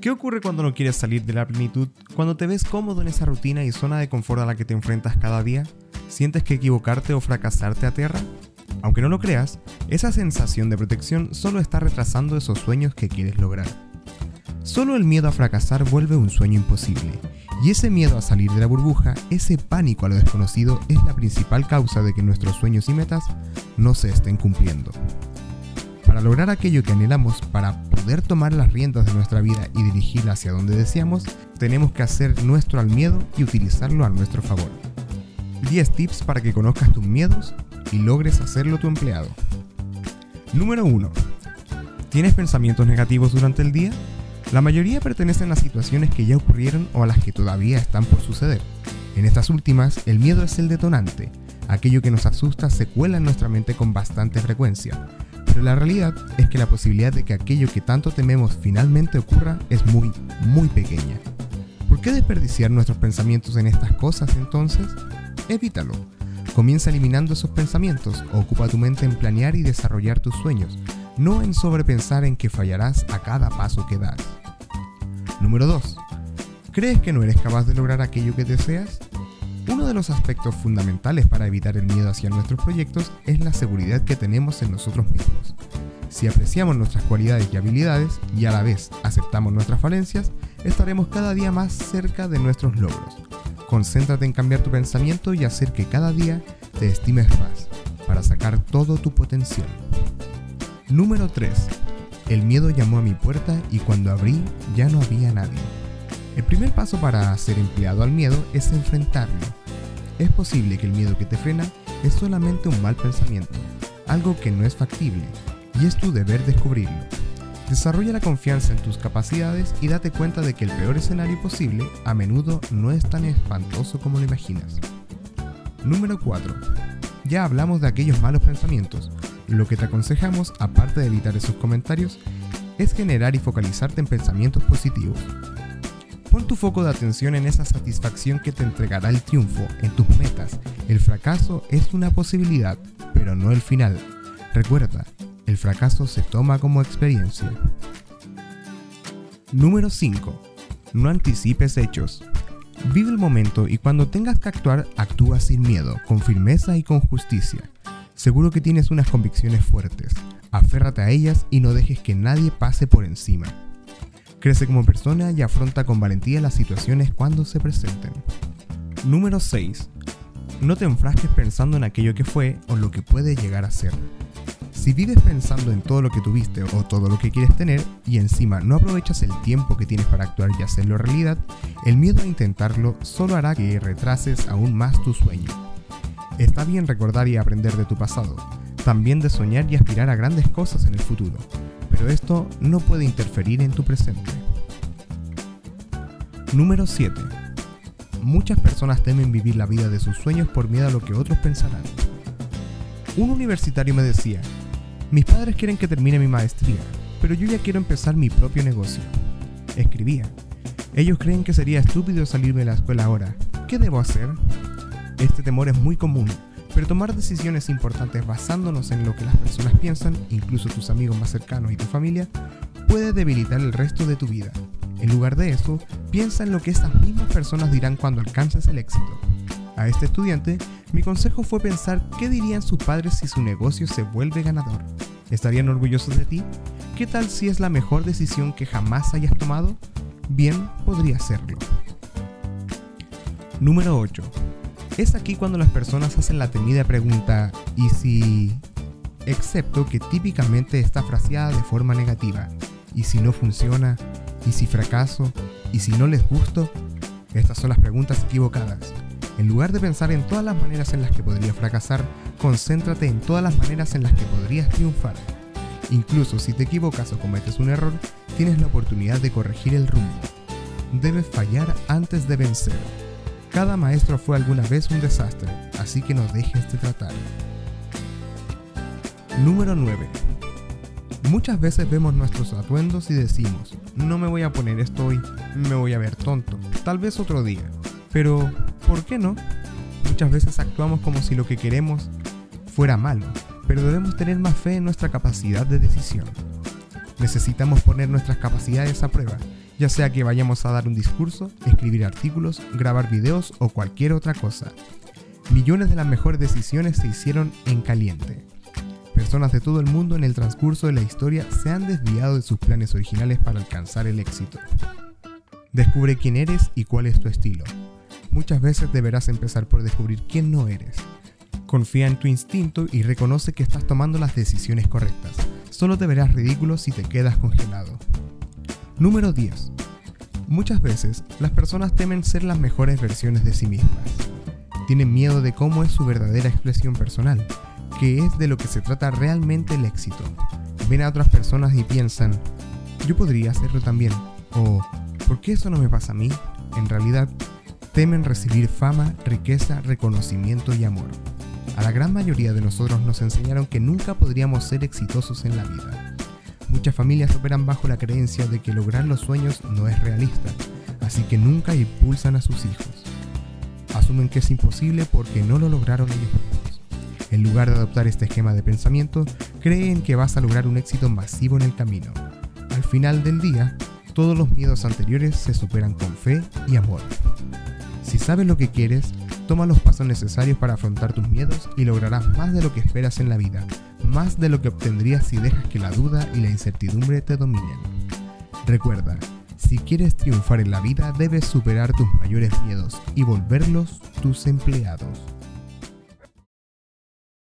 ¿Qué ocurre cuando no quieres salir de la plenitud? Cuando te ves cómodo en esa rutina y zona de confort a la que te enfrentas cada día, ¿sientes que equivocarte o fracasarte aterra? Aunque no lo creas, esa sensación de protección solo está retrasando esos sueños que quieres lograr. Solo el miedo a fracasar vuelve un sueño imposible, y ese miedo a salir de la burbuja, ese pánico a lo desconocido es la principal causa de que nuestros sueños y metas no se estén cumpliendo. Para lograr aquello que anhelamos, para poder tomar las riendas de nuestra vida y dirigirla hacia donde deseamos, tenemos que hacer nuestro al miedo y utilizarlo a nuestro favor. 10 tips para que conozcas tus miedos y logres hacerlo tu empleado. Número 1. ¿Tienes pensamientos negativos durante el día? La mayoría pertenecen a situaciones que ya ocurrieron o a las que todavía están por suceder. En estas últimas, el miedo es el detonante. Aquello que nos asusta se cuela en nuestra mente con bastante frecuencia. Pero la realidad es que la posibilidad de que aquello que tanto tememos finalmente ocurra es muy, muy pequeña. ¿Por qué desperdiciar nuestros pensamientos en estas cosas entonces? Evítalo. Comienza eliminando esos pensamientos, ocupa tu mente en planear y desarrollar tus sueños, no en sobrepensar en que fallarás a cada paso que das. Número 2. ¿Crees que no eres capaz de lograr aquello que deseas? Uno de los aspectos fundamentales para evitar el miedo hacia nuestros proyectos es la seguridad que tenemos en nosotros mismos. Si apreciamos nuestras cualidades y habilidades y a la vez aceptamos nuestras falencias, estaremos cada día más cerca de nuestros logros. Concéntrate en cambiar tu pensamiento y hacer que cada día te estimes más, para sacar todo tu potencial. Número 3. El miedo llamó a mi puerta y cuando abrí ya no había nadie. El primer paso para ser empleado al miedo es enfrentarlo. Es posible que el miedo que te frena es solamente un mal pensamiento, algo que no es factible, y es tu deber descubrirlo. Desarrolla la confianza en tus capacidades y date cuenta de que el peor escenario posible a menudo no es tan espantoso como lo imaginas. Número 4. Ya hablamos de aquellos malos pensamientos, lo que te aconsejamos, aparte de evitar esos comentarios, es generar y focalizarte en pensamientos positivos. Pon tu foco de atención en esa satisfacción que te entregará el triunfo en tus metas. El fracaso es una posibilidad, pero no el final. Recuerda, el fracaso se toma como experiencia. Número 5. No anticipes hechos. Vive el momento y cuando tengas que actuar, actúa sin miedo, con firmeza y con justicia. Seguro que tienes unas convicciones fuertes. Aférrate a ellas y no dejes que nadie pase por encima. Crece como persona y afronta con valentía las situaciones cuando se presenten. Número 6. No te enfrasques pensando en aquello que fue o lo que puede llegar a ser. Si vives pensando en todo lo que tuviste o todo lo que quieres tener y encima no aprovechas el tiempo que tienes para actuar y hacerlo realidad, el miedo a intentarlo solo hará que retrases aún más tu sueño. Está bien recordar y aprender de tu pasado, también de soñar y aspirar a grandes cosas en el futuro, pero esto no puede interferir en tu presente. Número 7. Muchas personas temen vivir la vida de sus sueños por miedo a lo que otros pensarán. Un universitario me decía, mis padres quieren que termine mi maestría, pero yo ya quiero empezar mi propio negocio. Escribía, ellos creen que sería estúpido salirme de la escuela ahora. ¿Qué debo hacer? Este temor es muy común, pero tomar decisiones importantes basándonos en lo que las personas piensan, incluso tus amigos más cercanos y tu familia, puede debilitar el resto de tu vida. En lugar de eso, piensa en lo que esas mismas personas dirán cuando alcances el éxito. A este estudiante, mi consejo fue pensar qué dirían sus padres si su negocio se vuelve ganador. ¿Estarían orgullosos de ti? ¿Qué tal si es la mejor decisión que jamás hayas tomado? Bien, podría serlo. Número 8. Es aquí cuando las personas hacen la temida pregunta, ¿y si...? Excepto que típicamente está fraseada de forma negativa. ¿Y si no funciona? ¿Y si fracaso? ¿Y si no les gusto? Estas son las preguntas equivocadas. En lugar de pensar en todas las maneras en las que podrías fracasar, concéntrate en todas las maneras en las que podrías triunfar. Incluso si te equivocas o cometes un error, tienes la oportunidad de corregir el rumbo. Debes fallar antes de vencer. Cada maestro fue alguna vez un desastre, así que no dejes de tratar. Número 9. Muchas veces vemos nuestros atuendos y decimos, no me voy a poner esto hoy, me voy a ver tonto, tal vez otro día. Pero, ¿por qué no? Muchas veces actuamos como si lo que queremos fuera malo, pero debemos tener más fe en nuestra capacidad de decisión. Necesitamos poner nuestras capacidades a prueba ya sea que vayamos a dar un discurso, escribir artículos, grabar videos o cualquier otra cosa. Millones de las mejores decisiones se hicieron en caliente. Personas de todo el mundo en el transcurso de la historia se han desviado de sus planes originales para alcanzar el éxito. Descubre quién eres y cuál es tu estilo. Muchas veces deberás empezar por descubrir quién no eres. Confía en tu instinto y reconoce que estás tomando las decisiones correctas. Solo te verás ridículo si te quedas congelado. Número 10. Muchas veces las personas temen ser las mejores versiones de sí mismas. Tienen miedo de cómo es su verdadera expresión personal que es de lo que se trata realmente el éxito. Ven a otras personas y piensan, yo podría hacerlo también, o ¿por qué eso no me pasa a mí? En realidad, temen recibir fama, riqueza, reconocimiento y amor. A la gran mayoría de nosotros nos enseñaron que nunca podríamos ser exitosos en la vida. Muchas familias operan bajo la creencia de que lograr los sueños no es realista, así que nunca impulsan a sus hijos. Asumen que es imposible porque no lo lograron ellos mismos. En lugar de adoptar este esquema de pensamiento, creen que vas a lograr un éxito masivo en el camino. Al final del día, todos los miedos anteriores se superan con fe y amor. Si sabes lo que quieres, toma los pasos necesarios para afrontar tus miedos y lograrás más de lo que esperas en la vida, más de lo que obtendrías si dejas que la duda y la incertidumbre te dominen. Recuerda, si quieres triunfar en la vida debes superar tus mayores miedos y volverlos tus empleados.